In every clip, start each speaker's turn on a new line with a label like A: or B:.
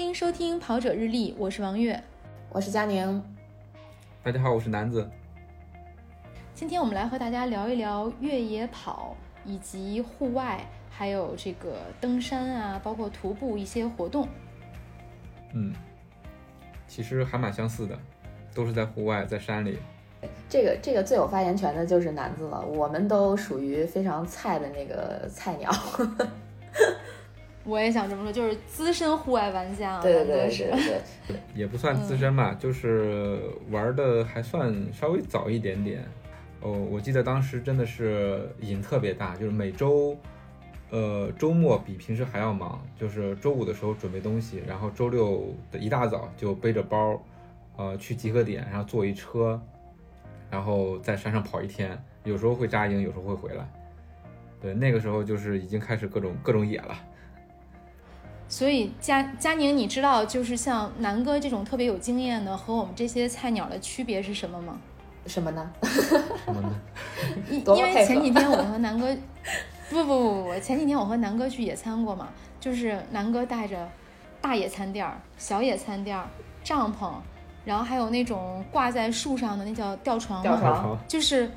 A: 欢迎收听跑者日历，我是王悦，
B: 我是佳宁。
C: 大家好，我是南子。
A: 今天我们来和大家聊一聊越野跑以及户外，还有这个登山啊，包括徒步一些活动。
C: 嗯，其实还蛮相似的，都是在户外，在山里。
B: 这个这个最有发言权的就是南子了，我们都属于非常菜的那个菜鸟。
A: 我也想这么说，就是资深户外玩家。
B: 对对对，是
C: 对，也不算资深吧，就是玩的还算稍微早一点点。哦，我记得当时真的是瘾特别大，就是每周，呃，周末比平时还要忙，就是周五的时候准备东西，然后周六的一大早就背着包，呃，去集合点，然后坐一车，然后在山上跑一天，有时候会扎营，有时候会回来。对，那个时候就是已经开始各种各种野了。
A: 所以佳佳宁，你知道就是像南哥这种特别有经验的和我们这些菜鸟的区别是什么吗？
B: 什么呢？
C: 什么呢？
A: 因因为前几天我和南哥，不不不不，前几天我和南哥去野餐过嘛，就是南哥带着大野餐垫儿、小野餐垫儿、帐篷，然后还有那种挂在树上的那叫吊床，
B: 吊床
A: 就是。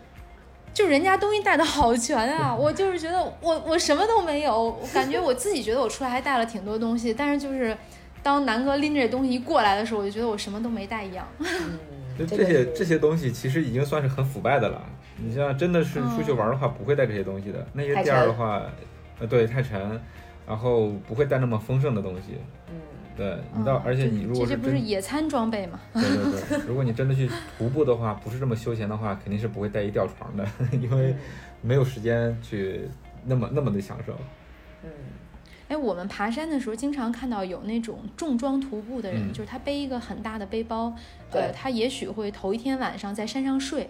A: 就人家东西带的好全啊，我就是觉得我我什么都没有，我感觉我自己觉得我出来还带了挺多东西，但是就是当南哥拎着东西一过来的时候，我就觉得我什么都没带一样。
C: 就这些这些东西其实已经算是很腐败的了。你像真的是出去玩的话，不会带这些东西的。那些店儿的话，呃，对，太沉，然后不会带那么丰盛的东西。嗯。对你到，而且你如果
A: 这不是野餐装备吗？
C: 对对对，如果你真的去徒步的话，不是这么休闲的话，肯定是不会带一吊床的，因为没有时间去那么那么的享受。
B: 嗯，
A: 哎，我们爬山的时候经常看到有那种重装徒步的人，就是他背一个很大的背包，呃，他也许会头一天晚上在山上睡。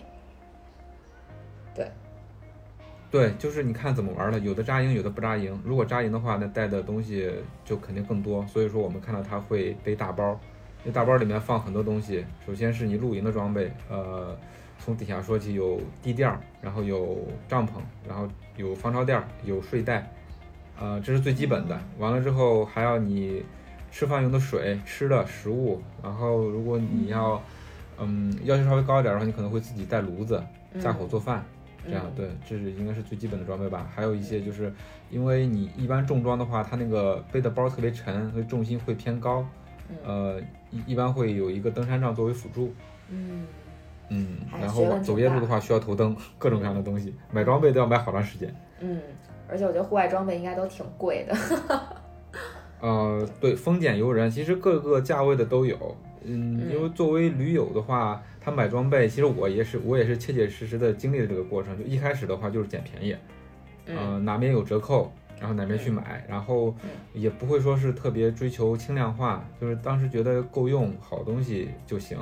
B: 对，
C: 就是你看怎么玩了，有的扎营，有的不扎营。如果扎营的话，那带的东西就肯定更多。所以说，我们看到他会背大包，那大包里面放很多东西。首先是你露营的装备，呃，从底下说起，有地垫儿，然后有帐篷，然后有防潮垫儿，有睡袋，呃，这是最基本的。完了之后还要你吃饭用的水、吃的食物。然后如果你要，嗯，要求稍微高一点的话，你可能会自己带炉子，架火做饭。这样对，这是应该是最基本的装备吧。还有一些就是，因为你一般重装的话，它那个背的包特别沉，所以重心会偏高。呃，一一般会有一个登山杖作为辅助。
B: 嗯
C: 嗯，然后走夜路的话需要头灯，各种各样的东西，买装备都要买好长时间。
B: 嗯，而且我觉得户外装备应该都挺贵的。
C: 呃，对，丰俭由人，其实各个价位的都有。嗯，因为作为驴友的话。他买装备，其实我也是，我也是切切实实的经历了这个过程。就一开始的话，就是捡便宜，嗯，哪边有折扣，然后哪边去买，然后也不会说是特别追求轻量化，就是当时觉得够用，好东西就行，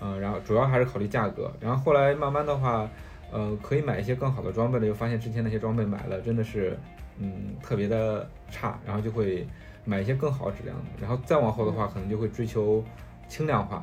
C: 嗯，然后主要还是考虑价格。然后后来慢慢的话，呃，可以买一些更好的装备了，又发现之前那些装备买了真的是，嗯，特别的差，然后就会买一些更好质量的。然后再往后的话，可能就会追求轻量化。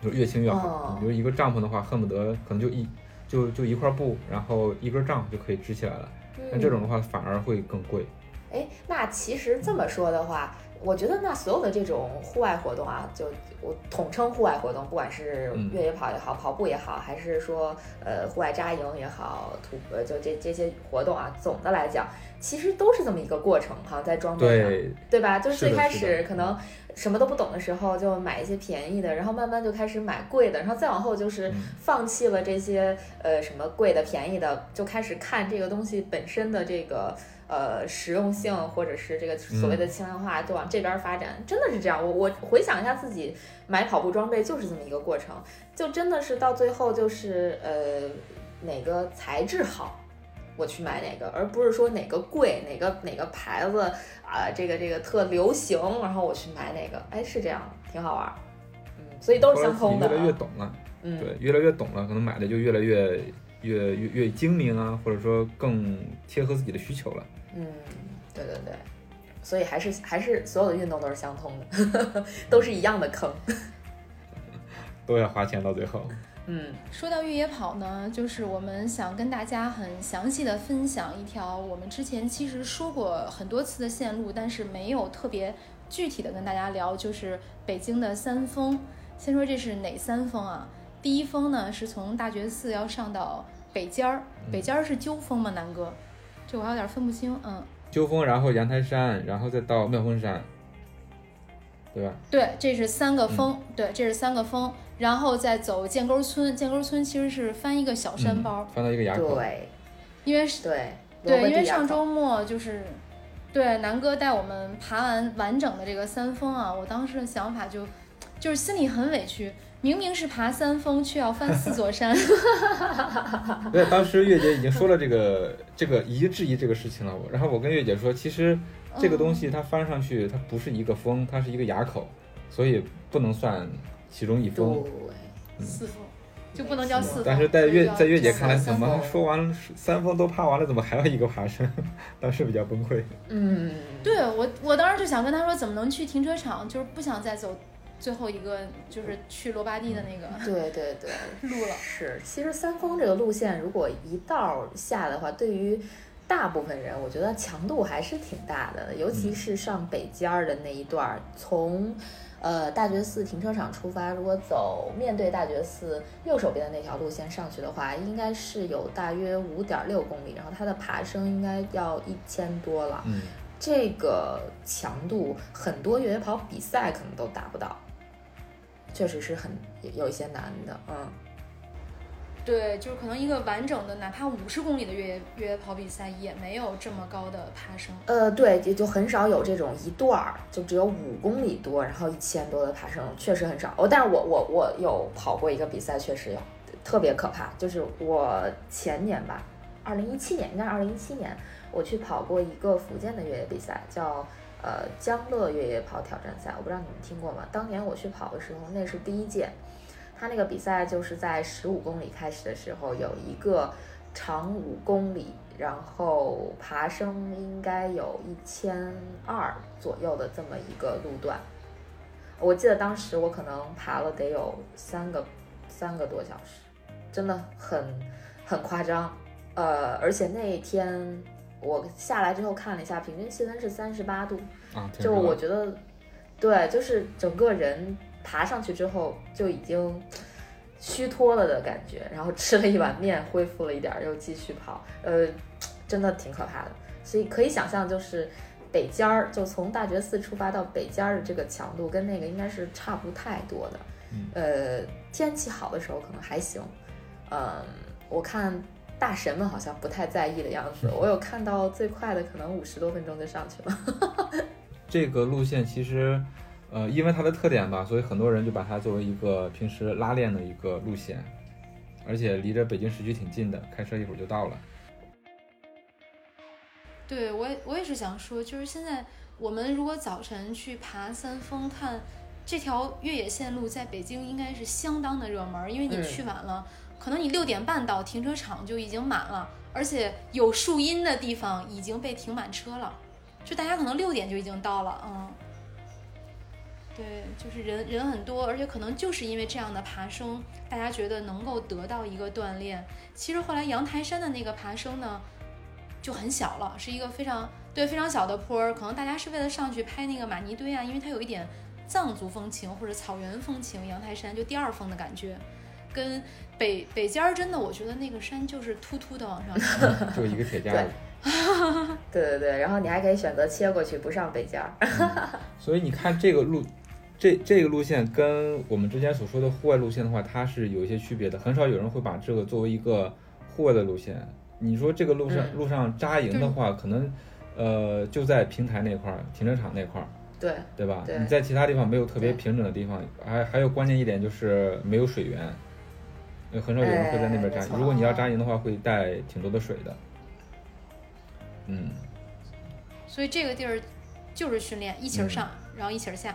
C: 就越轻越好。比如一个帐篷的话，恨不得可能就一就就一块布，然后一根帐就可以支起来了。那这种的话反而会更贵。
B: 哎，那其实这么说的话，我觉得那所有的这种户外活动啊，就我统称户外活动，不管是越野跑也好，跑步也好，还是说呃户外扎营也好，徒呃就这这些活动啊，总的来讲，其实都是这么一个过程哈，在装备上，对吧？就是最开始可能。什么都不懂的时候，就买一些便宜的，然后慢慢就开始买贵的，然后再往后就是放弃了这些呃什么贵的、便宜的，就开始看这个东西本身的这个呃实用性，或者是这个所谓的轻量化，就往这边发展。真的是这样，我我回想一下自己买跑步装备就是这么一个过程，就真的是到最后就是呃哪个材质好。我去买哪个，而不是说哪个贵，哪个哪个牌子啊，这个这个特流行，然后我去买哪个，哎，是这样，挺好玩，嗯，所以都是相通
C: 的。越来越懂了，嗯，对，越来越懂了，可能买的就越来越越越越精明啊，或者说更贴合自己的需求了。
B: 嗯，对对对，所以还是还是所有的运动都是相通的，都是一样的坑，
C: 都要花钱到最后。
A: 嗯，说到越野跑呢，就是我们想跟大家很详细的分享一条我们之前其实说过很多次的线路，但是没有特别具体的跟大家聊，就是北京的三峰。先说这是哪三峰啊？第一峰呢是从大觉寺要上到北尖儿，北尖儿是鸠峰吗？南哥，这我还有点分不清。嗯，
C: 鸠峰，然后阳台山，然后再到妙峰山，对吧？
A: 对，这是三个峰。对，这是三个峰，然后再走建沟村。建沟村其实是翻一个小山包，
C: 翻到一个垭口。
B: 对，
A: 因为是
B: 对
A: 对，因为上周末就是对南哥带我们爬完完整的这个三峰啊，我当时的想法就就是心里很委屈。明明是爬三峰，却要翻四座山。
C: 对，当时月姐已经说了这个这个疑质疑这个事情了。然后我跟月姐说，其实这个东西它翻上去，它不是一个峰，它是一个垭口，所以不能算其中一峰。
A: 四峰就不能叫四峰。
C: 但是在月在月姐看来，怎么说完三峰都爬完了，怎么还要一个爬升？当时比较崩溃。
B: 嗯，
A: 对我我当时就想跟他说，怎么能去停车场？就是不想再走。最后一个就是去罗巴蒂的那个，
B: 对对对，
A: 路了。
B: 是，其实三峰这个路线，如果一道下的话，对于大部分人，我觉得强度还是挺大的。尤其是上北尖儿的那一段儿，从呃大觉寺停车场出发，如果走面对大觉寺右手边的那条路线上去的话，应该是有大约五点六公里，然后它的爬升应该要一千多了。
C: 嗯，
B: 这个强度，很多越野跑比赛可能都达不到。确实是很有一些难的，嗯，
A: 对，就是可能一个完整的，哪怕五十公里的越野越野跑比赛，也没有这么高的爬升。
B: 呃，对，也就很少有这种一段儿就只有五公里多，然后一千多的爬升，确实很少。哦，但是我我我有跑过一个比赛，确实有特别可怕，就是我前年吧，二零一七年，应该是二零一七年，我去跑过一个福建的越野比赛，叫。呃，江乐越野跑挑战赛，我不知道你们听过吗？当年我去跑的时候，那是第一届。他那个比赛就是在十五公里开始的时候，有一个长五公里，然后爬升应该有一千二左右的这么一个路段。我记得当时我可能爬了得有三个三个多小时，真的很很夸张。呃，而且那一天。我下来之后看了一下，平均气温是三十八度，就我觉得，对，就是整个人爬上去之后就已经虚脱了的感觉，然后吃了一碗面，恢复了一点，又继续跑，呃，真的挺可怕的。所以可以想象，就是北尖儿，就从大觉寺出发到北尖儿的这个强度，跟那个应该是差不太多的。呃，天气好的时候可能还行，嗯，我看。大神们好像不太在意的样子，我有看到最快的可能五十多分钟就上去了。
C: 这个路线其实，呃，因为它的特点吧，所以很多人就把它作为一个平时拉练的一个路线，而且离着北京市区挺近的，开车一会儿就到了。
A: 对我，我也是想说，就是现在我们如果早晨去爬三峰，看这条越野线路，在北京应该是相当的热门，因为你去晚了。可能你六点半到停车场就已经满了，而且有树荫的地方已经被停满车了，就大家可能六点就已经到了，嗯，对，就是人人很多，而且可能就是因为这样的爬升，大家觉得能够得到一个锻炼。其实后来阳台山的那个爬升呢，就很小了，是一个非常对非常小的坡儿，可能大家是为了上去拍那个玛尼堆啊，因为它有一点藏族风情或者草原风情，阳台山就第二峰的感觉。跟北北尖儿真的，我觉得那个山就是突突的往上，
C: 就一个铁架
B: 子。对对对，然后你还可以选择切过去不上北尖儿。
C: 所以你看这个路，这这个路线跟我们之前所说的户外路线的话，它是有一些区别的。很少有人会把这个作为一个户外的路线。你说这个路上路上扎营的话，可能呃就在平台那块儿，停车场那块儿。
B: 对
C: 对吧？你在其他地方没有特别平整的地方，还还有关键一点就是没有水源。很少有人会在那边扎营。如果你要扎营的话，会带挺多的水的。嗯。
A: 所以这个地儿就是训练，一起儿上，然后一起儿下。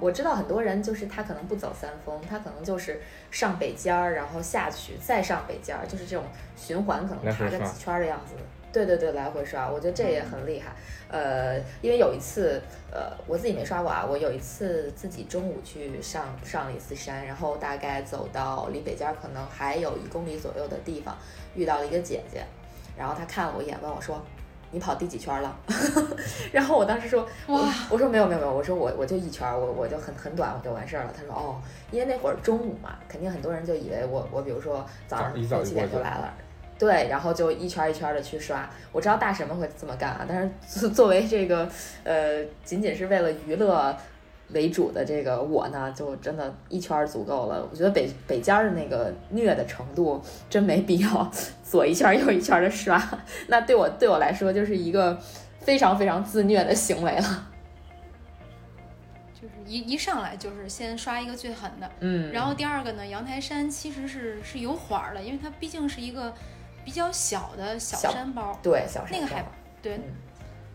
B: 我知道很多人就是他可能不走三峰，他可能就是上北尖儿，然后下去再上北尖儿，就是这种循环，可能爬个几圈的样子。对对对，来回刷，我觉得这也很厉害。呃，因为有一次，呃，我自己没刷过啊。我有一次自己中午去上上了一次山，然后大概走到离北尖可能还有一公里左右的地方，遇到了一个姐姐，然后她看了我一眼，问我说：“你跑第几圈了？然后我当时说，哇我说没有没有没有，我说我我就一圈，我我就很很短，我就完事儿了。他说哦，因为那会儿中午嘛，肯定很多人就以为我我比如说早上六七点就来了，对，然后就一圈一圈的去刷。我知道大神们会这么干啊，但是 作为这个呃，仅仅是为了娱乐。为主的这个我呢，就真的一圈足够了。我觉得北北尖的那个虐的程度，真没必要 左一圈右一圈的刷。那对我对我来说，就是一个非常非常自虐的行为了。
A: 就是一一上来就是先刷一个最狠的，
B: 嗯，
A: 然后第二个呢，阳台山其实是是有缓儿的，因为它毕竟是一个比较小的小山包，
B: 对，小山
A: 那个海，对，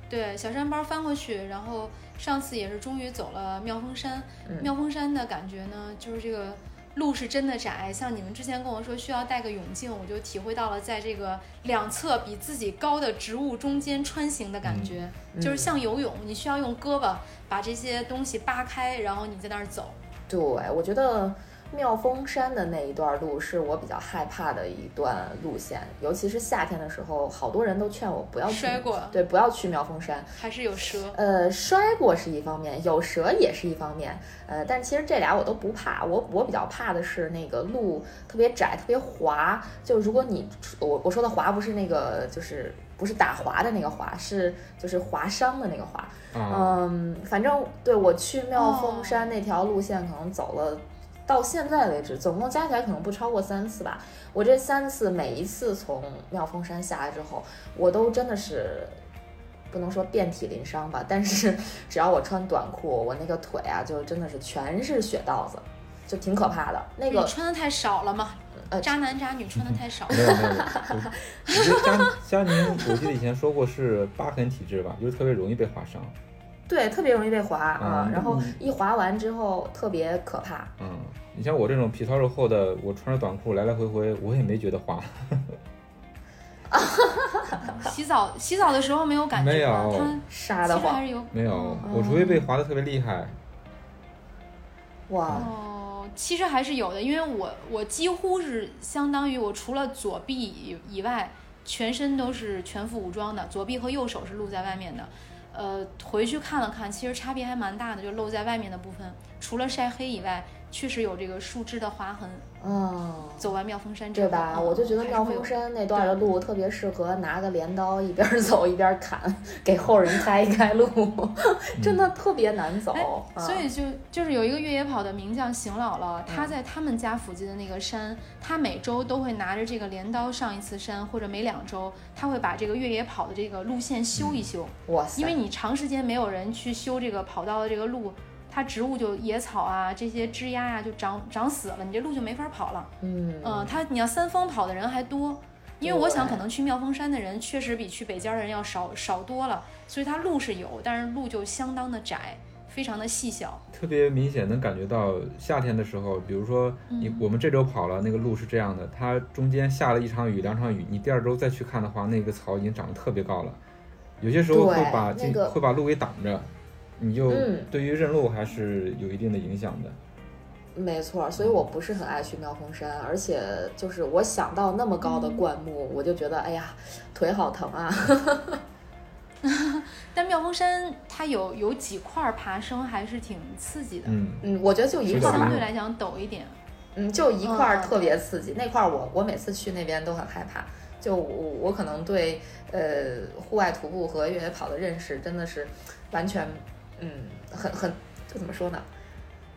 A: 对，小山包翻过去，然后。上次也是终于走了妙峰山，妙峰山的感觉呢，就是这个路是真的窄。像你们之前跟我说需要带个泳镜，我就体会到了在这个两侧比自己高的植物中间穿行的感觉，就是像游泳，你需要用胳膊把这些东西扒开，然后你在那儿走。
B: 对，我觉得。妙峰山的那一段路是我比较害怕的一段路线，尤其是夏天的时候，好多人都劝我不要去。
A: 摔过？
B: 对，不要去妙峰山。
A: 还是有蛇？
B: 呃，摔过是一方面，有蛇也是一方面。呃，但其实这俩我都不怕，我我比较怕的是那个路特别窄、特别滑。就如果你我我说的滑不是那个，就是不是打滑的那个滑，是就是划伤的那个滑。嗯，反正对我去妙峰山那条路线可能走了。到现在为止，总共加起来可能不超过三次吧。我这三次，每一次从妙峰山下来之后，我都真的是不能说遍体鳞伤吧，但是 只要我穿短裤，我那个腿啊，就真的是全是血道子，就挺可怕的。那个
A: 穿的太少了吗？呃，渣男渣女穿的太少。
C: 没有 没有，我觉得佳佳宁，我记得以前说过是疤痕体质吧，就是特别容易被划伤。
B: 对，特别容易被划啊，然后一划完之后特别可怕。
C: 嗯，你像我这种皮糙肉厚的，我穿着短裤来来回回，我也没觉得滑。
A: 洗澡洗澡的时候没有感觉，
C: 没有，
A: 它
B: 沙的
A: 还是有。
C: 没有，我除非被划的特别厉害。
B: 哇
A: 哦，其实还是有的，因为我我几乎是相当于我除了左臂以以外，全身都是全副武装的，左臂和右手是露在外面的。呃，回去看了看，其实差别还蛮大的，就露在外面的部分，除了晒黑以外，确实有这个树枝的划痕。
B: 嗯，
A: 走完妙峰山
B: 对吧？我就觉得妙峰山那段的路特别适合拿个镰刀一边走一边砍，给后人开一开路，真的特别难走。
A: 所以就就是有一个越野跑的名将邢姥姥，他在他们家附近的那个山，他每周都会拿着这个镰刀上一次山，或者每两周他会把这个越野跑的这个路线修一修。
B: 哇塞！
A: 因为你长时间没有人去修这个跑道的这个路。它植物就野草啊，这些枝丫呀就长长死了，你这路就没法跑了。
B: 嗯
A: 嗯，它你要三峰跑的人还多，因为我想可能去妙峰山的人确实比去北尖的人要少少多了，所以它路是有，但是路就相当的窄，非常的细小。
C: 特别明显能感觉到夏天的时候，比如说你我们这周跑了那个路是这样的，它中间下了一场雨两场雨，你第二周再去看的话，那个草已经长得特别高了，有些时候会把这个会把路给挡着。你就对于认路还是有一定的影响的，
B: 没错，所以我不是很爱去妙峰山，而且就是我想到那么高的灌木，我就觉得哎呀，腿好疼啊。
A: 但妙峰山它有有几块爬升还是挺刺激的，
C: 嗯。
B: 嗯，我觉得就一块
A: 相对来讲陡一点，
B: 嗯，就一块特别刺激，那块我我每次去那边都很害怕，就我我可能对呃户外徒步和越野跑的认识真的是完全。嗯，很很，就怎么说呢？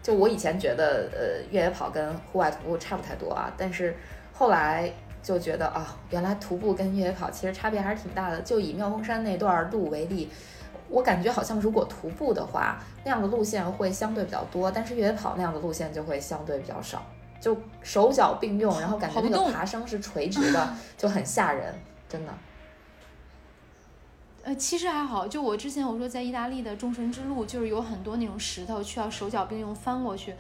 B: 就我以前觉得，呃，越野跑跟户外徒步差不太多啊，但是后来就觉得啊，原来徒步跟越野跑其实差别还是挺大的。就以妙峰山那段路为例，我感觉好像如果徒步的话，那样的路线会相对比较多，但是越野跑那样的路线就会相对比较少，就手脚并用，然后感觉那个爬升是垂直的，就很吓人，真的。
A: 呃，其实还好，就我之前我说在意大利的众神之路，就是有很多那种石头，需要手脚并用翻过去。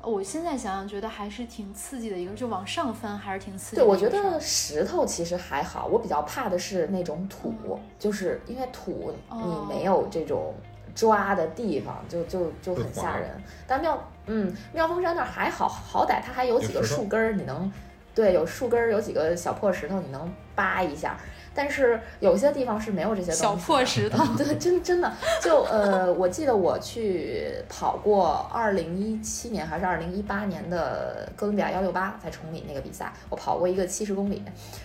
A: 我现在想想，觉得还是挺刺激的一个，就往上翻还是挺刺激。
B: 对，我觉得石头其实还好，我比较怕的是那种土，就是因为土你没有这种抓的地方，就就就很吓人。但妙，嗯，妙峰山那儿还好，好歹它还有几个树根儿，你能，对，有树根儿，有几个小破石头，你能扒一下。但是有些地方是没有这些东西。
A: 小破石 头，
B: 对，真真的就呃，我记得我去跑过二零一七年还是二零一八年的哥伦比亚幺六八在崇礼那个比赛，我跑过一个七十公里，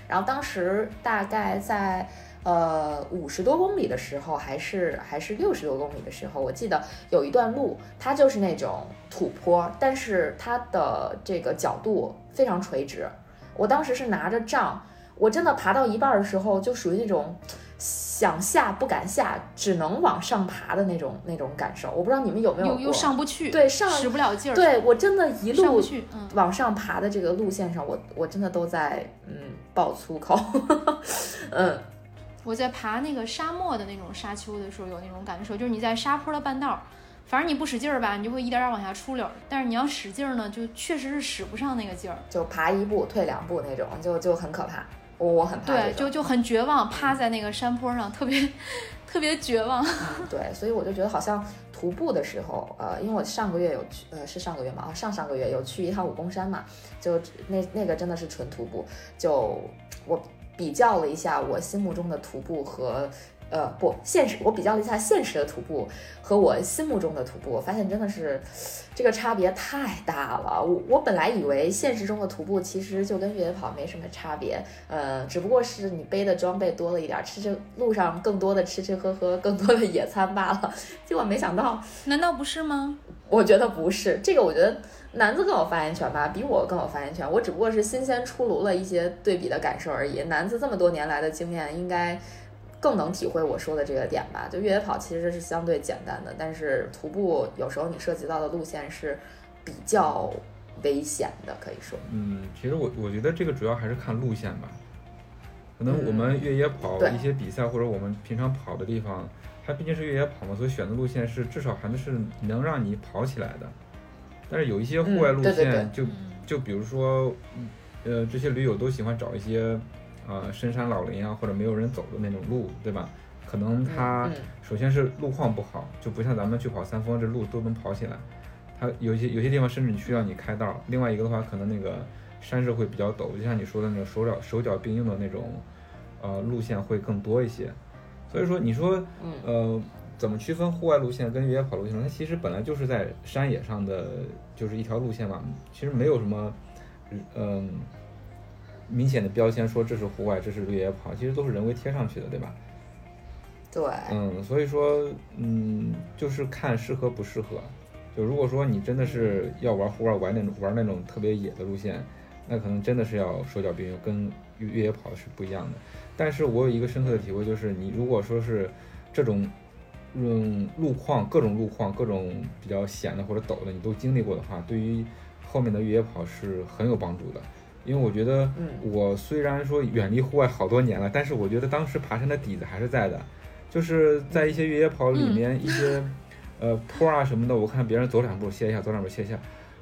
B: 然后当时大概在。呃，五十多公里的时候，还是还是六十多公里的时候，我记得有一段路，它就是那种土坡，但是它的这个角度非常垂直。我当时是拿着杖，我真的爬到一半的时候，就属于那种想下不敢下，只能往上爬的那种那种感受。我不知道你们有没有？
A: 又又上不去，
B: 对，上
A: 使不了劲儿。
B: 对我真的一路
A: 嗯
B: 往上爬的这个路线上，我我真的都在嗯爆粗口，嗯。
A: 我在爬那个沙漠的那种沙丘的时候，有那种感受，就是你在沙坡的半道，反正你不使劲儿吧，你就会一点点往下出溜；但是你要使劲儿呢，就确实是使不上那个劲儿，
B: 就爬一步退两步那种，就就很可怕。我我很怕。
A: 对，就就很绝望，趴在那个山坡上，特别 特别绝望。
B: 对，所以我就觉得好像徒步的时候，呃，因为我上个月有去，呃，是上个月嘛，上上个月有去一趟武功山嘛，就那那个真的是纯徒步，就我。比较了一下我心目中的徒步和，呃，不现实。我比较了一下现实的徒步和我心目中的徒步，我发现真的是这个差别太大了。我我本来以为现实中的徒步其实就跟越野跑没什么差别，呃，只不过是你背的装备多了一点，吃吃路上更多的吃吃喝喝，更多的野餐罢了。结果没想到，
A: 难道不是吗？
B: 我觉得不是，这个我觉得。男子更有发言权吧，比我更有发言权。我只不过是新鲜出炉了一些对比的感受而已。男子这么多年来的经验，应该更能体会我说的这个点吧。就越野跑其实是相对简单的，但是徒步有时候你涉及到的路线是比较危险的，可以说。
C: 嗯，其实我我觉得这个主要还是看路线吧。可能我们越野跑一些比赛或者我们平常跑的地方，它毕竟是越野跑嘛，所以选的路线是至少还是能让你跑起来的。但是有一些户外路线，就就比如说，呃，这些驴友都喜欢找一些，呃，深山老林啊，或者没有人走的那种路，对吧？可能它首先是路况不好，就不像咱们去跑三峰，这路都能跑起来。它有些有些地方甚至你需要你开道。另外一个的话，可能那个山势会比较陡，就像你说的那种手脚手脚并用的那种，呃，路线会更多一些。所以说，你说，呃。怎么区分户外路线跟越野跑路线？它其实本来就是在山野上的，就是一条路线嘛。其实没有什么，嗯，明显的标签说这是户外，这是越野跑，其实都是人为贴上去的，对吧？
B: 对。
C: 嗯，所以说，嗯，就是看适合不适合。就如果说你真的是要玩户外，玩那种玩那种特别野的路线，那可能真的是要手脚并用，跟越野跑是不一样的。但是我有一个深刻的体会，就是你如果说是这种。嗯，路况各种路况，各种比较险的或者陡的，你都经历过的话，对于后面的越野跑是很有帮助的。因为我觉得，我虽然说远离户外好多年了，但是我觉得当时爬山的底子还是在的。就是在一些越野跑里面，一些呃坡啊什么的，我看别人走两步歇一下，走两步歇一下，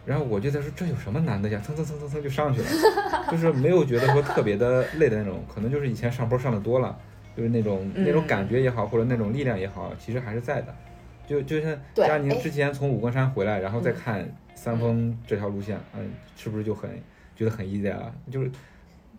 C: 然后我就在说这有什么难的呀？蹭蹭蹭蹭蹭就上去了，就是没有觉得说特别的累的那种，可能就是以前上坡上的多了。就是那种那种感觉也好，或者那种力量也好，其实还是在的。就就像佳宁之前从武功山回来，然后再看三峰这条路线，嗯，是不是就很觉得很 easy 啊？就是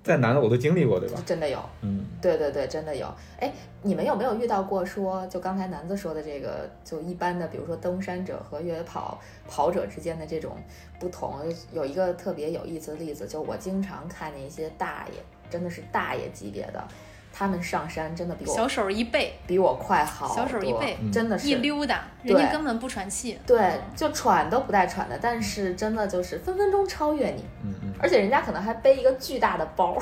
C: 再难的我都经历过，对吧？
B: 真的有，
C: 嗯，
B: 对对对，真的有。哎，你们有没有遇到过说，就刚才南子说的这个，就一般的，比如说登山者和越野跑跑者之间的这种不同？有一个特别有意思的例子，就我经常看见一些大爷，真的是大爷级别的。他们上山真的比我
A: 小手一背，
B: 比我快好多。
A: 小手一背，
B: 真的是
A: 一溜达，人家根本不喘气。
B: 对，就喘都不带喘的，但是真的就是分分钟超越你。
C: 嗯嗯。
B: 而且人家可能还背一个巨大的包，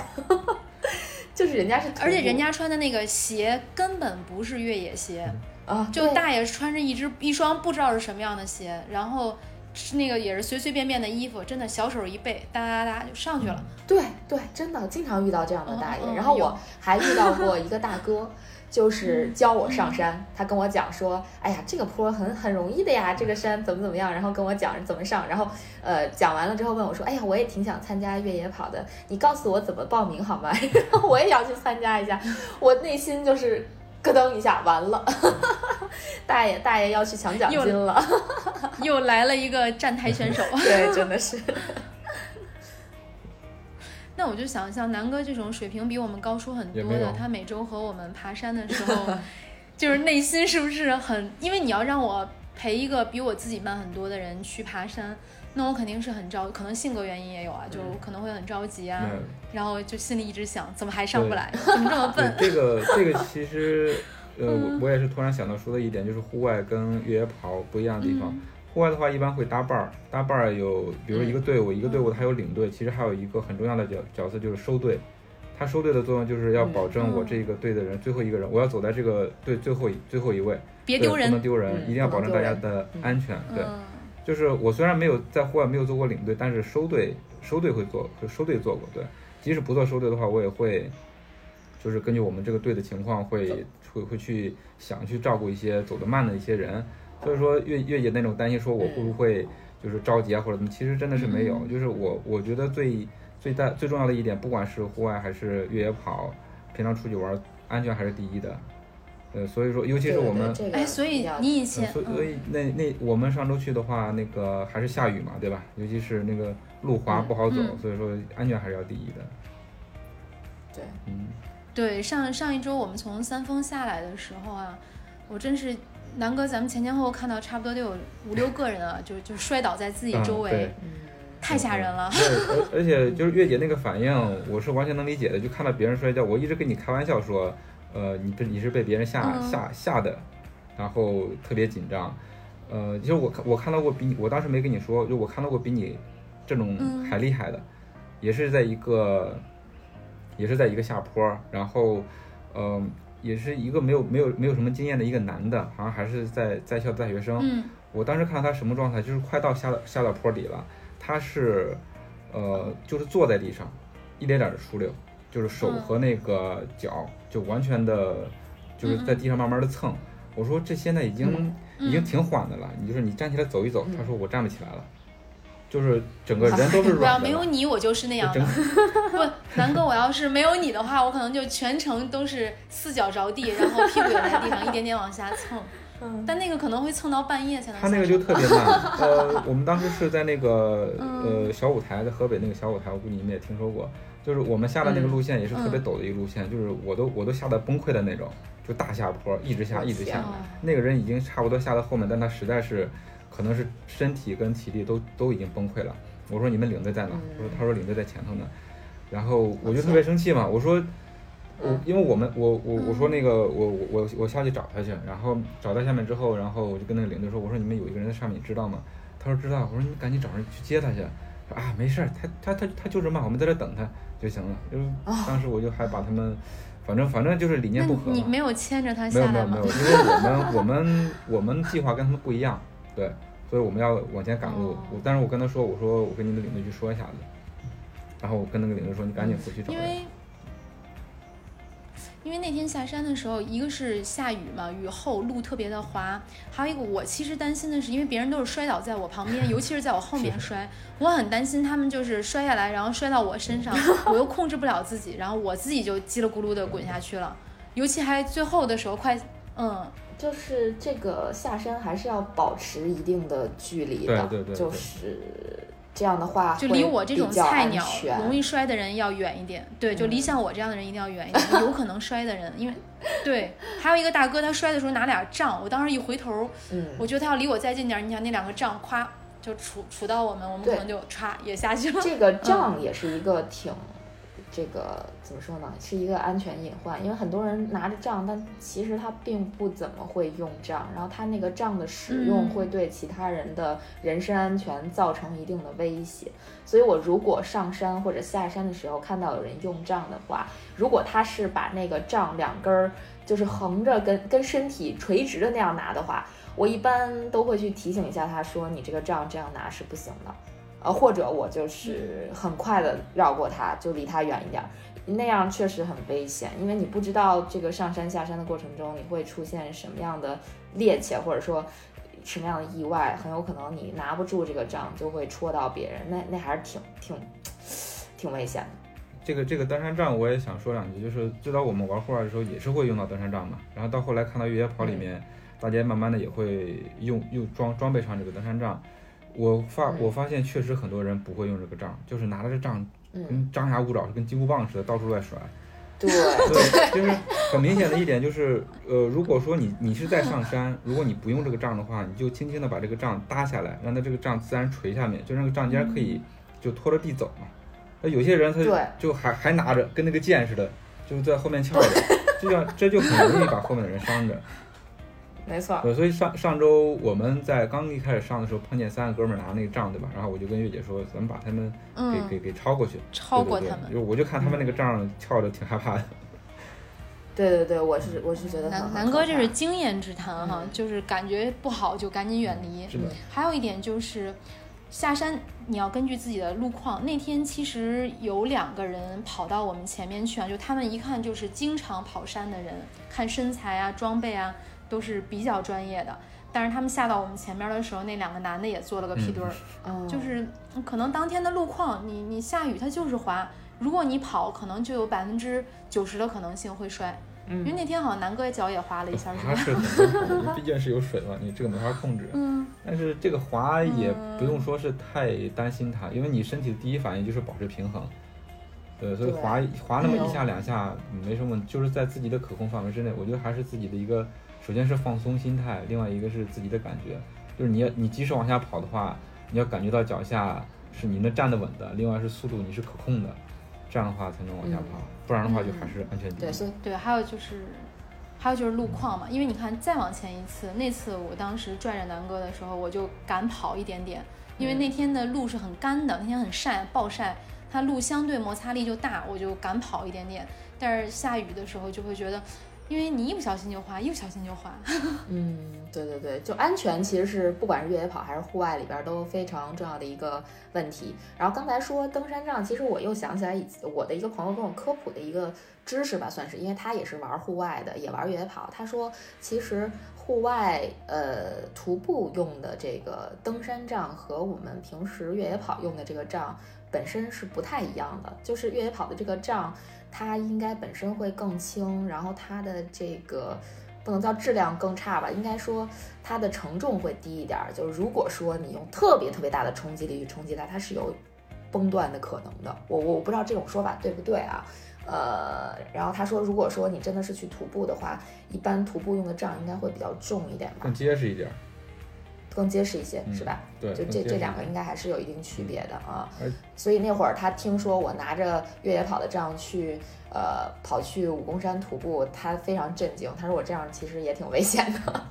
B: 就是人家是。
A: 而且人家穿的那个鞋根本不是越野鞋
B: 啊，
A: 就大爷穿着一只一双不知道是什么样的鞋，然后。是那个也是随随便便的衣服，真的小手一背，哒哒哒就上去了。
B: 对对，真的经常遇到这样的大爷。然后我还遇到过一个大哥，就是教我上山。他跟我讲说：“哎呀，这个坡很很容易的呀，这个山怎么怎么样。”然后跟我讲怎么上。然后呃讲完了之后问我说：“哎呀，我也挺想参加越野跑的，你告诉我怎么报名好吗？我也要去参加一下。”我内心就是。咯噔一下，完了，大爷大爷要去抢奖金了，
A: 又来了一个站台选手，
B: 对，真的是。
A: 那我就想，像南哥这种水平比我们高出很多的，他每周和我们爬山的时候，就是内心是不是很？因为你要让我陪一个比我自己慢很多的人去爬山，那我肯定是很着，可能性格原因也有啊，就可能会很着急啊，然后就心里一直想，怎么还上不来？怎么这么笨？
C: 这个这个其实，呃，我也是突然想到说的一点，就是户外跟越野跑不一样的地方。户外的话，一般会搭伴儿，搭伴儿有，比如一个队伍，一个队伍它有领队，其实还有一个很重要的角角色就是收队，他收队的作用就是要保证我这个队的人最后一个人，我要走在这个队最后一最后一位，
A: 别丢人，
C: 不能丢人，一定要保证大家的安全。对，就是我虽然没有在户外没有做过领队，但是收队收队会做，就收队做过。对，即使不做收队的话，我也会，就是根据我们这个队的情况，会会会去想去照顾一些走得慢的一些人。所以说越越姐那种担心，说我会不会就是着急啊或者怎么，其实真的是没有。就是我我觉得最最大最重要的一点，不管是户外还是越野跑，平常出去玩，安全还是第一的。呃，所以说尤其是我们，
A: 哎，所以你以前，
C: 所以那那我们上周去的话，那个还是下雨嘛，对吧？尤其是那个路滑不好走，所以说安全还是要第一的。
B: 对，
C: 嗯，
A: 对，上上一周我们从三峰下来的时候啊，我真是。南哥，咱们前前后后看到差不多得有五六个人啊，就就摔倒在自己周围，太吓人了。
C: 对，而而且就是月姐那个反应，我是完全能理解的。就看到别人摔跤，我一直跟你开玩笑说，呃，你被你是被别人吓吓吓的，然后特别紧张。呃，其实我看我看到过比你，我当时没跟你说，就我看到过比你这种还厉害的，也是在一个也是在一个下坡，然后，嗯。也是一个没有没有没有什么经验的一个男的，好像还是在在校大学生。
A: 嗯，
C: 我当时看到他什么状态，就是快到下下到坡底了，他是，呃，就是坐在地上，一点点的出溜，就是手和那个脚就完全的，就是在地上慢慢的蹭。我说这现在已经已经挺缓的了，你就是你站起来走一走。他说我站不起来了。就是整个人都是软
A: 的。没有你，我就是那样的。不，南哥，我要是没有你的话，我可能就全程都是四脚着地，然后屁股也在地上一点点往下蹭。嗯。但那个可能会蹭到半夜才能。
C: 他那个就特别慢。呃，我们当时是在那个呃小舞台，在河北那个小舞台，我估计你们也听说过。就是我们下的那个路线也是特别陡的一个路线，就是我都我都下得崩溃的那种，就大下坡，一直下一直下。那个人已经差不多下到后面，但他实在是。可能是身体跟体力都都已经崩溃了。我说你们领队在哪？我说他说领队在前头呢。然后我就特别生气嘛。我说我因为我们我我我说那个我我我下去找他去。然后找到下面之后，然后我就跟那个领队说，我说你们有一个人在上面，你知道吗？他说知道。我说你赶紧找人去接他去。说啊没事儿，他他他他就是慢，我们在这等他就行了。因为当时我就还把他们，反正反正就是理念不合。
A: 你没有牵着他下
C: 来吗？没有没有没有，因为我们我们我们计划跟他们不一样。对，所以我们要往前赶路。我，但是我跟他说，我说我跟你的领队去说一下子，然后我跟那个领队说，你赶紧回去找。
A: 因为，因为那天下山的时候，一个是下雨嘛，雨后路特别的滑，还有一个我其实担心的是，因为别人都是摔倒在我旁边，尤其是在我后面摔，我很担心他们就是摔下来，然后摔到我身上，我又控制不了自己，然后我自己就叽里咕噜的滚下去了，尤其还最后的时候快，嗯。
B: 就是这个下山还是要保持一定的距离的，
C: 对对对，
B: 就是这样的话，
A: 就离我这种菜鸟容易摔的人要远一点。对，就离像我这样的人一定要远一点，有可能摔的人，因为对，还有一个大哥他摔的时候拿俩杖，我当时一回头，嗯，我觉得他要离我再近点，你想那两个杖咵就杵杵到我们，我们可能就歘也下去了。
B: 这个杖也是一个挺。这个怎么说呢？是一个安全隐患，因为很多人拿着杖，但其实他并不怎么会用杖，然后他那个杖的使用会对其他人的人身安全造成一定的威胁。所以我如果上山或者下山的时候看到有人用杖的话，如果他是把那个杖两根儿就是横着跟跟身体垂直的那样拿的话，我一般都会去提醒一下他说：“你这个杖这样拿是不行的。”呃，或者我就是很快的绕过它，就离它远一点，那样确实很危险，因为你不知道这个上山下山的过程中你会出现什么样的趔趄，或者说什么样的意外，很有可能你拿不住这个杖就会戳到别人，那那还是挺挺挺危险的。
C: 这个这个登山杖我也想说两句，就是最早我们玩户外的时候也是会用到登山杖嘛，然后到后来看到越野跑里面，大家慢慢的也会用用装装备上这个登山杖。我发我发现确实很多人不会用这个杖，就是拿着这杖跟张牙舞爪、跟金箍棒似的到处乱甩。
B: 对
C: 对，就是很明显的一点就是，呃，如果说你你是在上山，如果你不用这个杖的话，你就轻轻的把这个杖搭下来，让它这个杖自然垂下面，就那个杖尖可以就拖着地走嘛。那有些人他就还还拿着，跟那个剑似的，就在后面翘着，就像这就很容易把后面的人伤着。
B: 没错，
C: 对，所以上上周我们在刚一开始上的时候，碰见三个哥们儿拿那个账，对吧？然后我就跟月姐说，咱们把他们给给给超过去，
A: 超过他
C: 们。就我就看他们那个账跳着挺害怕的。
B: 对对对，我是我是觉得
A: 南南哥这是经验之谈哈，就是感觉不好就赶紧远离。
C: 是的。
A: 还有一点就是下山你要根据自己的路况。那天其实有两个人跑到我们前面去啊，就他们一看就是经常跑山的人，看身材啊、装备啊。都是比较专业的，但是他们下到我们前面的时候，那两个男的也做了个屁墩儿，就是可能当天的路况，你你下雨它就是滑，如果你跑，可能就有百分之九十的可能性会摔，因为那天好像南哥脚也滑了一下，
C: 是吧？毕竟是有水嘛，你这个没法控制。嗯，但是这个滑也不用说是太担心它，因为你身体的第一反应就是保持平衡，对，所以滑滑那么一下两下没什么，就是在自己的可控范围之内，我觉得还是自己的一个。首先是放松心态，另外一个是自己的感觉，就是你要你即使往下跑的话，你要感觉到脚下是你能站得稳的，另外是速度你是可控的，这样的话才能往下跑，不然的话就还是安全第
A: 一。对，对，还有就是，还有就是路况嘛，因为你看再往前一次，那次我当时拽着南哥的时候，我就敢跑一点点，因为那天的路是很干的，那天很晒，暴晒，它路相对摩擦力就大，我就敢跑一点点，但是下雨的时候就会觉得。因为你一不小心就滑，一不小心就滑。
B: 嗯，对对对，就安全其实是不管是越野跑还是户外里边都非常重要的一个问题。然后刚才说登山杖，其实我又想起来我的一个朋友跟我科普的一个知识吧，算是，因为他也是玩户外的，也玩越野跑。他说，其实户外呃徒步用的这个登山杖和我们平时越野跑用的这个杖本身是不太一样的，就是越野跑的这个杖。它应该本身会更轻，然后它的这个不能叫质量更差吧，应该说它的承重会低一点。就如果说你用特别特别大的冲击力去冲击它，它是有崩断的可能的。我我不知道这种说法对不对啊？呃，然后他说，如果说你真的是去徒步的话，一般徒步用的杖应该会比较重一点吧，
C: 更结实一点。
B: 更结实一些是吧？
C: 对，
B: 就这这两个应该还是有一定区别的啊。所以那会儿他听说我拿着越野跑的杖去，呃，跑去武功山徒步，他非常震惊。他说我这样其实也挺危险的。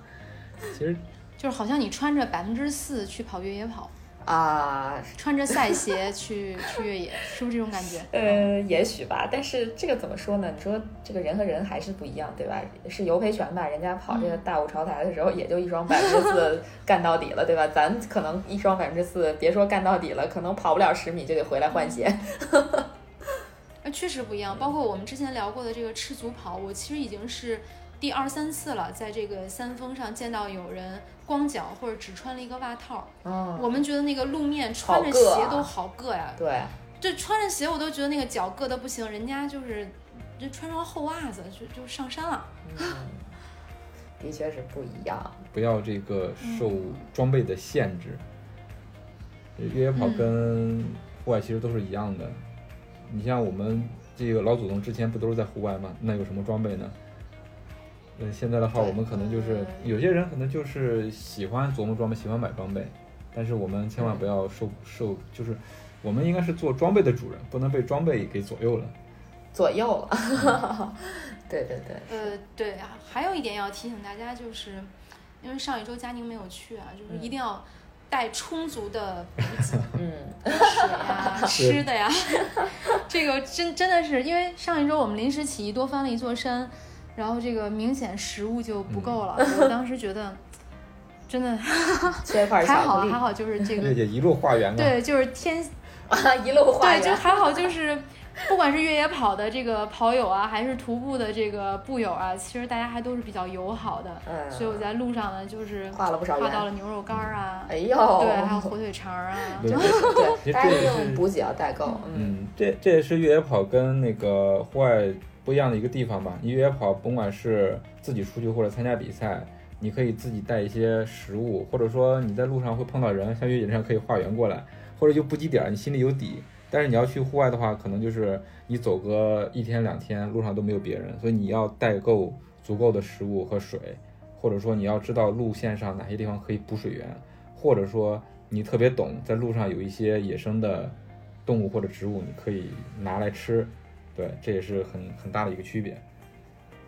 C: 其实
A: 就是好像你穿着百分之四去跑越野跑。
B: 啊，
A: 穿着赛鞋 去去越野，是不是这种感觉？
B: 呃，也许吧，但是这个怎么说呢？你说这个人和人还是不一样，对吧？是尤培全吧，人家跑这个大五朝台的时候，也就一双百分之四干到底了，对吧？咱可能一双百分之四，别说干到底了，可能跑不了十米就得回来换鞋。
A: 那 确实不一样。包括我们之前聊过的这个赤足跑，我其实已经是第二三次了，在这个山峰上见到有人。光脚或者只穿了一个袜套，嗯，我们觉得那个路面穿着鞋都好硌呀。
B: 对，
A: 这穿着鞋我都觉得那个脚硌的不行，人家就是就穿上厚袜子就就上山了。
B: 的确是不一样，
C: 不要这个受装备的限制。越野跑跟户外其实都是一样的。你像我们这个老祖宗之前不都是在户外吗？那有什么装备呢？嗯，现在的话，我们可能就是有些人可能就是喜欢琢磨装备，喜欢买装备，但是我们千万不要受受，就是我们应该是做装备的主人，不能被装备给左右了。
B: 左右了，对对对。
A: 呃，对啊，还有一点要提醒大家，就是因为上一周佳宁没有去啊，就是一定要带充足的 补给，嗯，水呀、吃的呀，这个真真的是因为上一周我们临时起意多翻了一座山。然后这个明显食物就不够了，我当时觉得真的 还好还好，就是这个
C: 一路化缘
A: 对，就是天
B: 一路化
A: 缘，对，就还好，就是不管是越野跑的这个跑友啊，还是徒步的这个步友啊，其实大家还都是比较友好的。嗯，所以我在路上呢，就是
B: 画了不少
A: 画到了牛肉干啊，
B: 哎呦，
A: 对，还有火腿肠啊，
B: 对对，大家用补给要代购。
C: 嗯，这这也是越野跑跟那个户外。不一样的一个地方吧。你越野跑，甭管是自己出去或者参加比赛，你可以自己带一些食物，或者说你在路上会碰到人，像越野上可以化缘过来，或者就补给点，你心里有底。但是你要去户外的话，可能就是你走个一天两天，路上都没有别人，所以你要带够足够的食物和水，或者说你要知道路线上哪些地方可以补水源，或者说你特别懂，在路上有一些野生的动物或者植物，你可以拿来吃。对，这也是很很大的一个区别。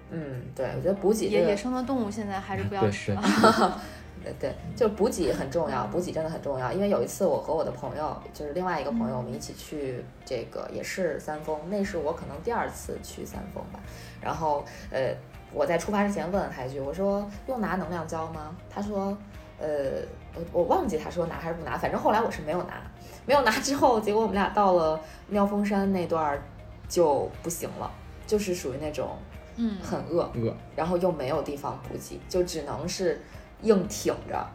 B: 嗯，对，我觉得补给
A: 野野生的动物现在还是 不要吃了。
B: 对对，就补给很重要，补给真的很重要。因为有一次我和我的朋友，就是另外一个朋友，我们一起去这个也是三峰，那是我可能第二次去三峰吧。然后呃，我在出发之前问了他一句，我说用拿能量胶吗？他说呃，我我忘记他说拿还是不拿，反正后来我是没有拿，没有拿之后，结果我们俩到了妙峰山那段就不行了，就是属于那种。
A: 嗯，
B: 很饿，
C: 饿，
B: 然后又没有地方补给，就只能是硬挺着，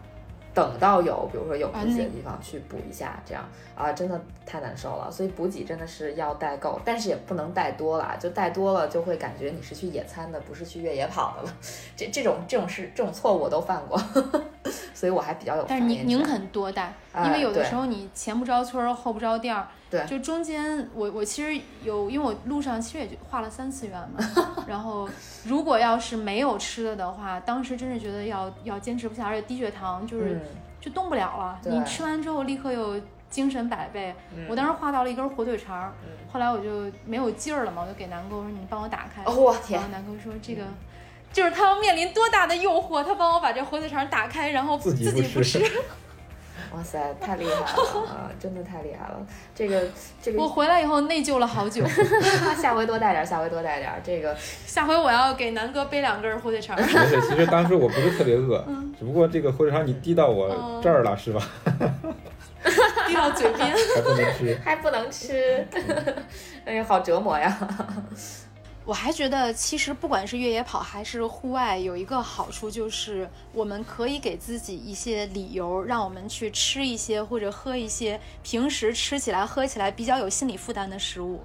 B: 等到有，比如说有补给的地方去补一下，这样啊，真的太难受了。所以补给真的是要带够，但是也不能带多了，就带多了就会感觉你是去野餐的，不是去越野跑的了。这这种这种事，这种错误我都犯过，所以我还比较有。
A: 但是您宁肯多带，因为有的时候你前不着村后不着店儿。
B: 对，
A: 就中间我我其实有，因为我路上其实也就画了三次愿嘛。然后如果要是没有吃的的话，当时真是觉得要要坚持不下，而且低血糖就是就动不了了。你吃完之后立刻又精神百倍。我当时画到了一根火腿肠，后来我就没有劲儿了嘛，我就给南哥说：“你帮我打开。”
B: 我天！
A: 南哥说：“这个就是他要面临多大的诱惑，他帮我把这火腿肠打开，然后自己不吃。”
B: 哇塞，太厉害了啊！真的太厉害了。这个这个，
A: 我回来以后内疚了好久。
B: 下回多带点，下回多带点。这个
A: 下回我要给南哥背两根火腿肠。
C: 没事，其实当时我不是特别饿，只不过这个火腿肠你滴到我这儿了，是吧？
A: 滴到嘴边，
C: 还不能吃，
B: 还不能吃，哎呀，好折磨呀。
A: 我还觉得，其实不管是越野跑还是户外，有一个好处就是，我们可以给自己一些理由，让我们去吃一些或者喝一些平时吃起来、喝起来比较有心理负担的食物，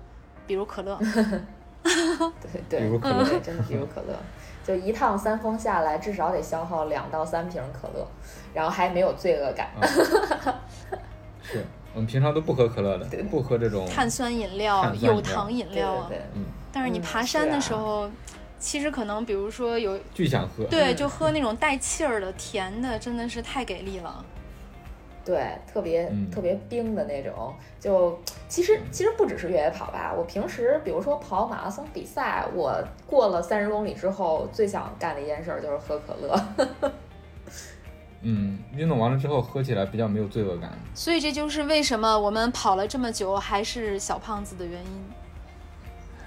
A: 比如可乐。
B: 对对，
C: 比如可乐，
B: 真的比如可乐，就一趟三峰下来，至少得消耗两到三瓶可乐，然后还没有罪恶感。
C: 是我们平常都不喝可乐的，不喝这种
A: 碳酸饮料、有糖饮料啊。
C: 嗯。
A: 但是你爬山的时候，其实可能，比如说有
C: 巨想喝，
A: 对，就喝那种带气儿的甜的，真的是太给力了。
B: 对，特别特别冰的那种。就其实其实不只是越野跑吧，我平时比如说跑马拉松比赛，我过了三十公里之后，最想干的一件事就是喝可乐。
C: 嗯，运动完了之后喝起来比较没有罪恶感。
A: 所以这就是为什么我们跑了这么久还是小胖子的原因。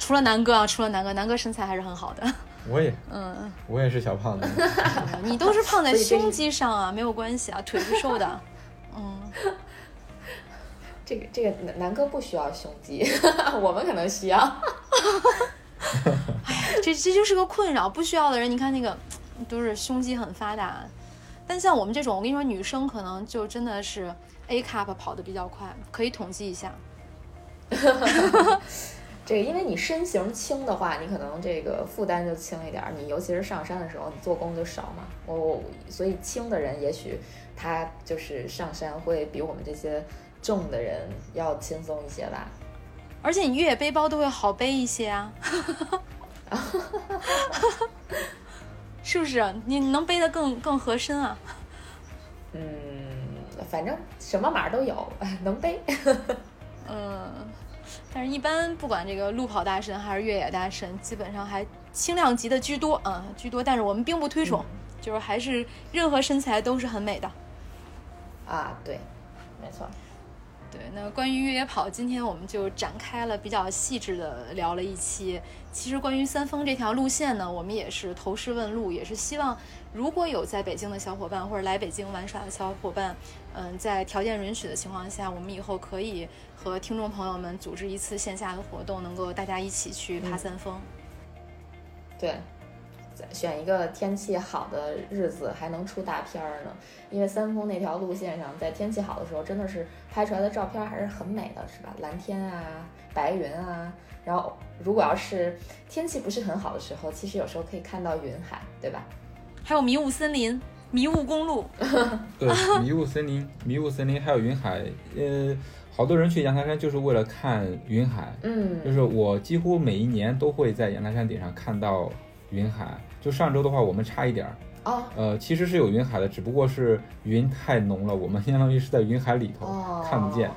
A: 除了南哥啊，除了南哥，南哥身材还是很好的。
C: 我也，嗯，我也是小胖子。
A: 你都是胖在胸肌上啊，没有关系啊，腿是瘦的。嗯，
B: 这个这个南南哥不需要胸肌，我们可能需要。
A: 哎呀，这这就是个困扰，不需要的人，你看那个 都是胸肌很发达，但像我们这种，我跟你说，女生可能就真的是 A cup 跑的比较快，可以统计一下。
B: 这个，因为你身形轻的话，你可能这个负担就轻一点儿。你尤其是上山的时候，你做工就少嘛。我所以轻的人，也许他就是上山会比我们这些重的人要轻松一些吧。
A: 而且你越野背包都会好背一些啊，是不是？你能背得更更合身啊？
B: 嗯，反正什么码都有，能背。
A: 嗯。但是，一般不管这个路跑大神还是越野大神，基本上还轻量级的居多啊，居多。但是我们并不推崇，就是还是任何身材都是很美的。
B: 啊，对，没错。
A: 对，那关于越野跑，今天我们就展开了比较细致的聊了一期。其实关于三峰这条路线呢，我们也是投石问路，也是希望如果有在北京的小伙伴或者来北京玩耍的小伙伴，嗯，在条件允许的情况下，我们以后可以和听众朋友们组织一次线下的活动，能够大家一起去爬三峰。
B: 对。选一个天气好的日子，还能出大片儿呢。因为三峰那条路线上，在天气好的时候，真的是拍出来的照片还是很美的，是吧？蓝天啊，白云啊。然后，如果要是天气不是很好的时候，其实有时候可以看到云海，对吧？
A: 还有迷雾森林、迷雾公路。
C: 对，迷雾森林、迷雾森林，还有云海。呃，好多人去阳台山就是为了看云海，
B: 嗯，
C: 就是我几乎每一年都会在阳台山顶上看到云海。就上周的话，我们差一点儿，
B: 哦，
C: 呃，其实是有云海的，只不过是云太浓了，我们相当于是在云海里头看不见。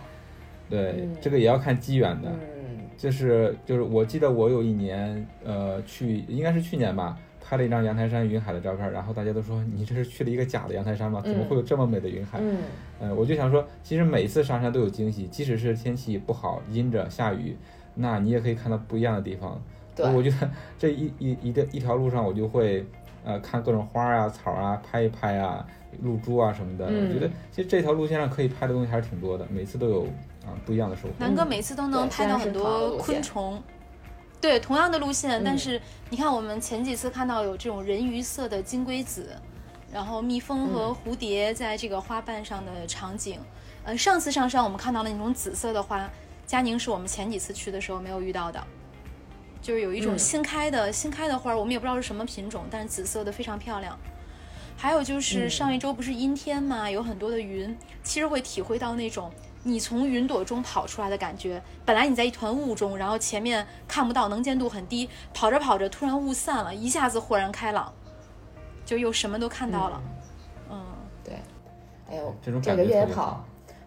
C: 对，这个也要看机缘的。
B: 嗯，
C: 就是就是，我记得我有一年，呃，去应该是去年吧。拍了一张阳台山云海的照片，然后大家都说你这是去了一个假的阳台山吗？怎么会有这么美的云海？
B: 嗯，
C: 呃，我就想说，其实每次上山都有惊喜，即使是天气不好、阴着、下雨，那你也可以看到不一样的地方。
B: 对，
C: 我觉得这一一一个一条路上，我就会呃看各种花啊、草啊，拍一拍啊，露珠啊什么的。我觉得其实这条路线上可以拍的东西还是挺多的，每次都有啊不一样的收获。
A: 南哥每次都能拍到很多昆虫。对，同样的路线，但是你看，我们前几次看到有这种人鱼色的金龟子，然后蜜蜂和蝴蝶在这个花瓣上的场景。呃，上次上山我们看到了那种紫色的花，佳宁是我们前几次去的时候没有遇到的，就是有一种新开的新开的花，我们也不知道是什么品种，但是紫色的非常漂亮。还有就是上一周不是阴天嘛，有很多的云，其实会体会到那种。你从云朵中跑出来的感觉，本来你在一团雾中，然后前面看不到，能见度很低，跑着跑着突然雾散了，一下子豁然开朗，就又什么都看到了。嗯，
B: 对。哎呦，
C: 这
B: 个越野跑，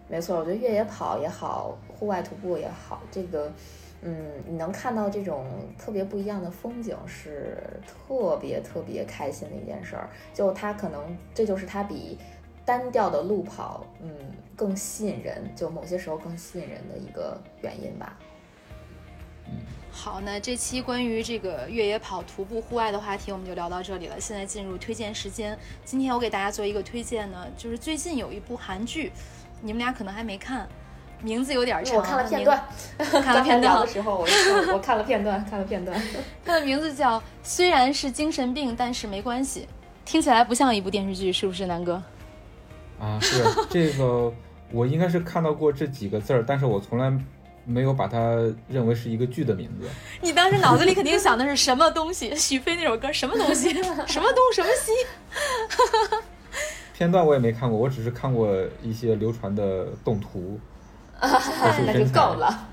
B: 没错，我觉得越野跑也好，户外徒步也好，这个，嗯，你能看到这种特别不一样的风景，是特别特别开心的一件事儿。就它可能，这就是它比。单调的路跑，嗯，更吸引人，就某些时候更吸引人的一个原因吧。
C: 嗯，
A: 好，那这期关于这个越野跑、徒步、户外的话题，我们就聊到这里了。现在进入推荐时间。今天我给大家做一个推荐呢，就是最近有一部韩剧，你们俩可能还没看，名字有点长。
B: 我看了片段，
A: 看了片段
B: 的时候，我我看了片段，看了片段。
A: 它的名字叫《虽然是精神病，但是没关系》，听起来不像一部电视剧，是不是，南哥？
C: 啊，是这个，我应该是看到过这几个字儿，但是我从来没有把它认为是一个剧的名字。
A: 你当时脑子里肯定想的是什么东西？许飞那首歌什么东西？什么东什么西？
C: 片段我也没看过，我只是看过一些流传的动图，
B: 那就够了。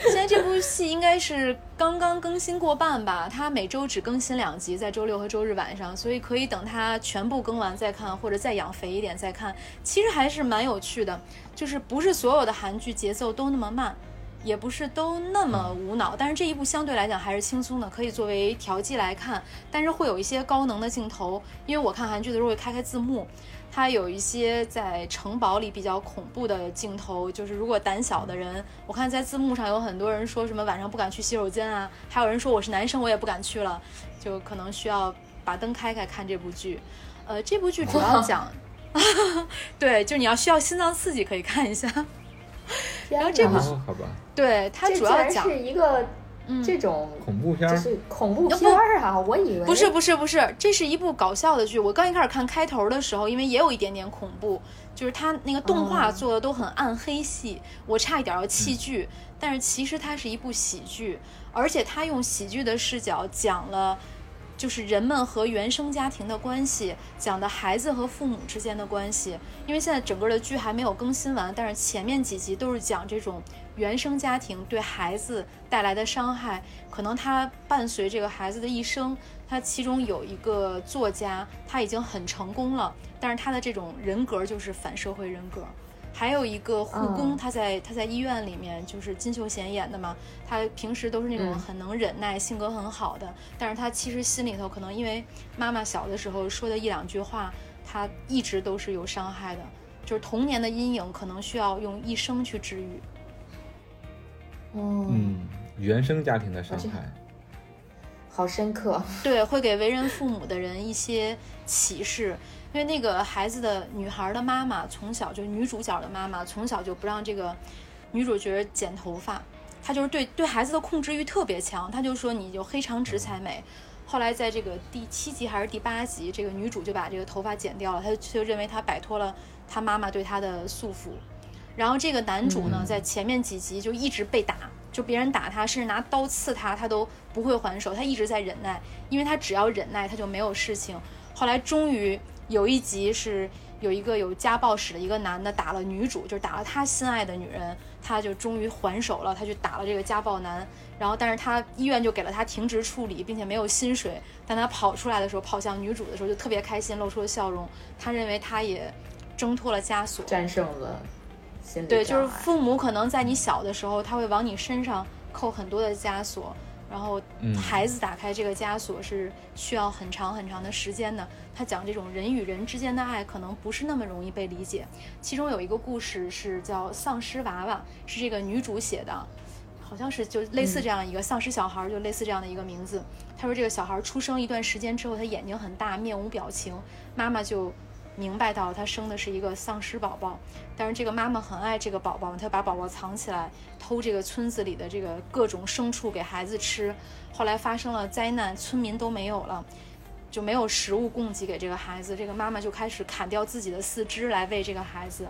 A: 现在这部戏应该是刚刚更新过半吧，它每周只更新两集，在周六和周日晚上，所以可以等它全部更完再看，或者再养肥一点再看。其实还是蛮有趣的，就是不是所有的韩剧节奏都那么慢，也不是都那么无脑，但是这一部相对来讲还是轻松的，可以作为调剂来看。但是会有一些高能的镜头，因为我看韩剧的时候会开开字幕。它有一些在城堡里比较恐怖的镜头，就是如果胆小的人，我看在字幕上有很多人说什么晚上不敢去洗手间啊，还有人说我是男生我也不敢去了，就可能需要把灯开开看这部剧。呃，这部剧主要讲，对，就你要需要心脏刺激可以看一下。然后这部
C: 好吧，
A: 对，它主要讲
B: 是一个。这种
C: 恐怖片
B: 是恐怖片儿啊！我以为
A: 不是不是不是，这是一部搞笑的剧。我刚一开始看开头的时候，因为也有一点点恐怖，就是它那个动画做的都很暗黑系，我差一点要弃剧。但是其实它是一部喜剧，而且它用喜剧的视角讲了。就是人们和原生家庭的关系，讲的孩子和父母之间的关系。因为现在整个的剧还没有更新完，但是前面几集都是讲这种原生家庭对孩子带来的伤害，可能他伴随这个孩子的一生。他其中有一个作家，他已经很成功了，但是他的这种人格就是反社会人格。还有一个护工，他在他在医院里面，就是金秀贤演的嘛。他平时都是那种很能忍耐、性格很好的，但是他其实心里头可能因为妈妈小的时候说的一两句话，他一直都是有伤害的，就是童年的阴影，可能需要用一生去治愈。
C: 嗯，原生家庭的伤害，
B: 好深刻。
A: 对，会给为人父母的人一些启示。因为那个孩子的女孩的妈妈从小就女主角的妈妈从小就不让这个女主角剪头发，她就是对对孩子的控制欲特别强，她就说你就黑长直才美。后来在这个第七集还是第八集，这个女主就把这个头发剪掉了，她就认为她摆脱了她妈妈对她的束缚。然后这个男主呢，在前面几集就一直被打，就别人打他，甚至拿刀刺他，他都不会还手，他一直在忍耐，因为他只要忍耐，他就没有事情。后来终于。有一集是有一个有家暴史的一个男的打了女主，就是打了他心爱的女人，他就终于还手了，他去打了这个家暴男，然后但是他医院就给了他停职处理，并且没有薪水。但他跑出来的时候，跑向女主的时候就特别开心，露出了笑容。他认为他也挣脱了枷锁，
B: 战胜了心理
A: 对，就是父母可能在你小的时候，他会往你身上扣很多的枷锁。然后孩子打开这个枷锁是需要很长很长的时间的。他讲这种人与人之间的爱可能不是那么容易被理解。其中有一个故事是叫《丧尸娃娃》，是这个女主写的，好像是就类似这样一个丧尸小孩，就类似这样的一个名字。他说这个小孩出生一段时间之后，他眼睛很大，面无表情，妈妈就。明白到他生的是一个丧尸宝宝，但是这个妈妈很爱这个宝宝，她把宝宝藏起来，偷这个村子里的这个各种牲畜给孩子吃。后来发生了灾难，村民都没有了，就没有食物供给给这个孩子。这个妈妈就开始砍掉自己的四肢来喂这个孩子，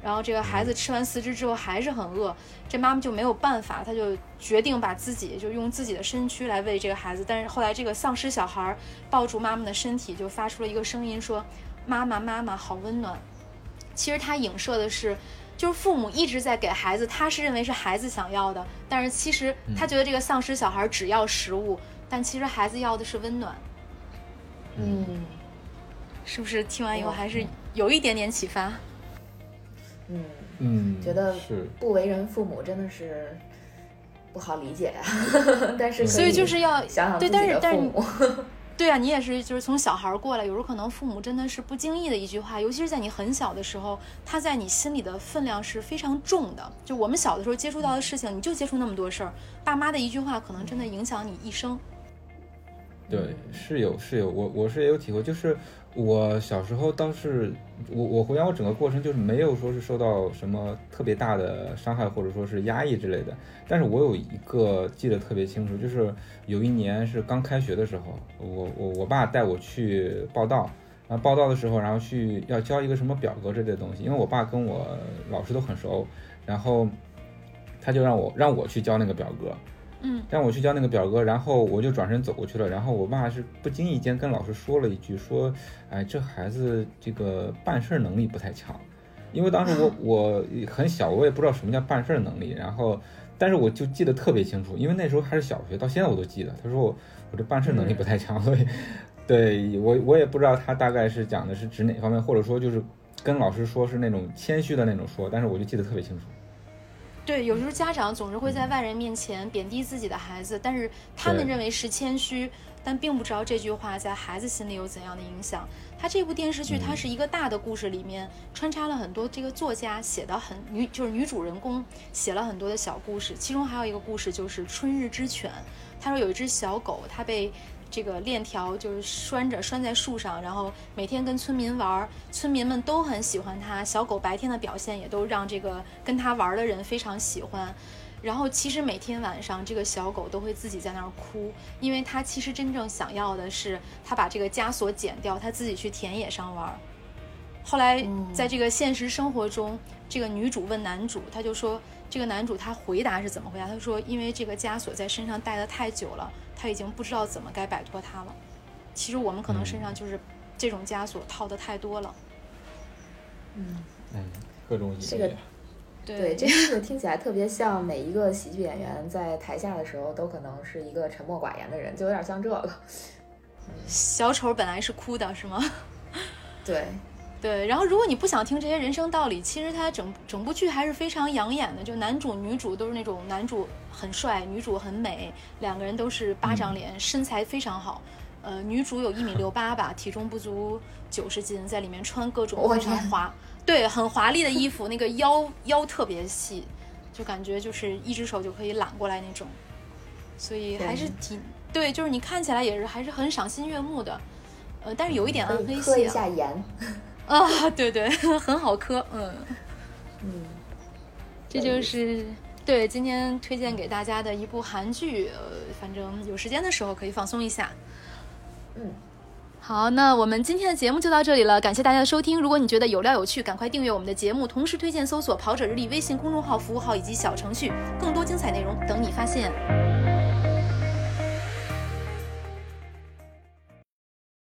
A: 然后这个孩子吃完四肢之后还是很饿，这妈妈就没有办法，她就决定把自己就用自己的身躯来喂这个孩子。但是后来这个丧尸小孩抱住妈妈的身体，就发出了一个声音说。妈妈，妈妈好温暖。其实它影射的是，就是父母一直在给孩子，他是认为是孩子想要的，但是其实他觉得这个丧尸小孩只要食物，但其实孩子要的是温暖。
B: 嗯，
A: 是不是听完以后还是有一点点启发？
B: 嗯
C: 嗯，
B: 觉得
C: 是
B: 不为人父母真的是不好理解呀。但是
A: 所以就是要
B: 想想
A: 自己
B: 的父母。
A: 对啊，你也是，就是从小孩过来，有时候可能父母真的是不经意的一句话，尤其是在你很小的时候，他在你心里的分量是非常重的。就我们小的时候接触到的事情，你就接触那么多事儿，爸妈的一句话可能真的影响你一生。
C: 对，是有是有，我我是也有体会，就是我小时候倒是我我回想我整个过程就是没有说是受到什么特别大的伤害或者说是压抑之类的，但是我有一个记得特别清楚，就是有一年是刚开学的时候，我我我爸带我去报道，然后报道的时候，然后去要交一个什么表格之类的东西，因为我爸跟我老师都很熟，然后他就让我让我去交那个表格。
A: 嗯，
C: 让我去交那个表格，然后我就转身走过去了。然后我爸是不经意间跟老师说了一句，说：“哎，这孩子这个办事能力不太强。”因为当时我我很小，我也不知道什么叫办事能力。然后，但是我就记得特别清楚，因为那时候还是小学，到现在我都记得。他说我我这办事能力不太强，所以对我我也不知道他大概是讲的是指哪方面，或者说就是跟老师说是那种谦虚的那种说，但是我就记得特别清楚。
A: 对，有时候家长总是会在外人面前贬低自己的孩子，但是他们认为是谦虚，但并不知道这句话在孩子心里有怎样的影响。他这部电视剧，它是一个大的故事，里面穿插了很多这个作家写的很女，就是女主人公写了很多的小故事，其中还有一个故事就是《春日之犬》。他说有一只小狗，它被。这个链条就是拴着，拴在树上，然后每天跟村民玩，村民们都很喜欢它。小狗白天的表现也都让这个跟它玩的人非常喜欢。然后其实每天晚上，这个小狗都会自己在那儿哭，因为它其实真正想要的是，它把这个枷锁剪掉，它自己去田野上玩。后来在这个现实生活中，这个女主问男主，他就说，这个男主他回答是怎么回答？他说，因为这个枷锁在身上戴的太久了。他已经不知道怎么该摆脱它了。其实我们可能身上就是这种枷锁套的太多了。
B: 嗯
C: 嗯，各种
B: 这个对这个听起来特别像每一个喜剧演员在台下的时候都可能是一个沉默寡言的人，就有点像这个。
A: 小丑本来是哭的，是吗？
B: 对。
A: 对，然后如果你不想听这些人生道理，其实它整整部剧还是非常养眼的。就男主女主都是那种男主很帅，女主很美，两个人都是巴掌脸，身材非常好。呃，女主有一米六八吧，体重不足九十斤，在里面穿各种非常华，对，很华丽的衣服，那个腰腰特别细，就感觉就是一只手就可以揽过来那种。所以还是挺对，就是你看起来也是还是很赏心悦目的。呃，但是有一点暗黑系。
B: 喝一下盐。
A: 啊，对对，很好磕，
B: 嗯嗯，
A: 这就是对今天推荐给大家的一部韩剧，呃，反正有时间的时候可以放松一下。
B: 嗯，
A: 好，那我们今天的节目就到这里了，感谢大家的收听。如果你觉得有料有趣，赶快订阅我们的节目，同时推荐搜索“跑者日历”微信公众号、服务号以及小程序，更多精彩内容等你发现。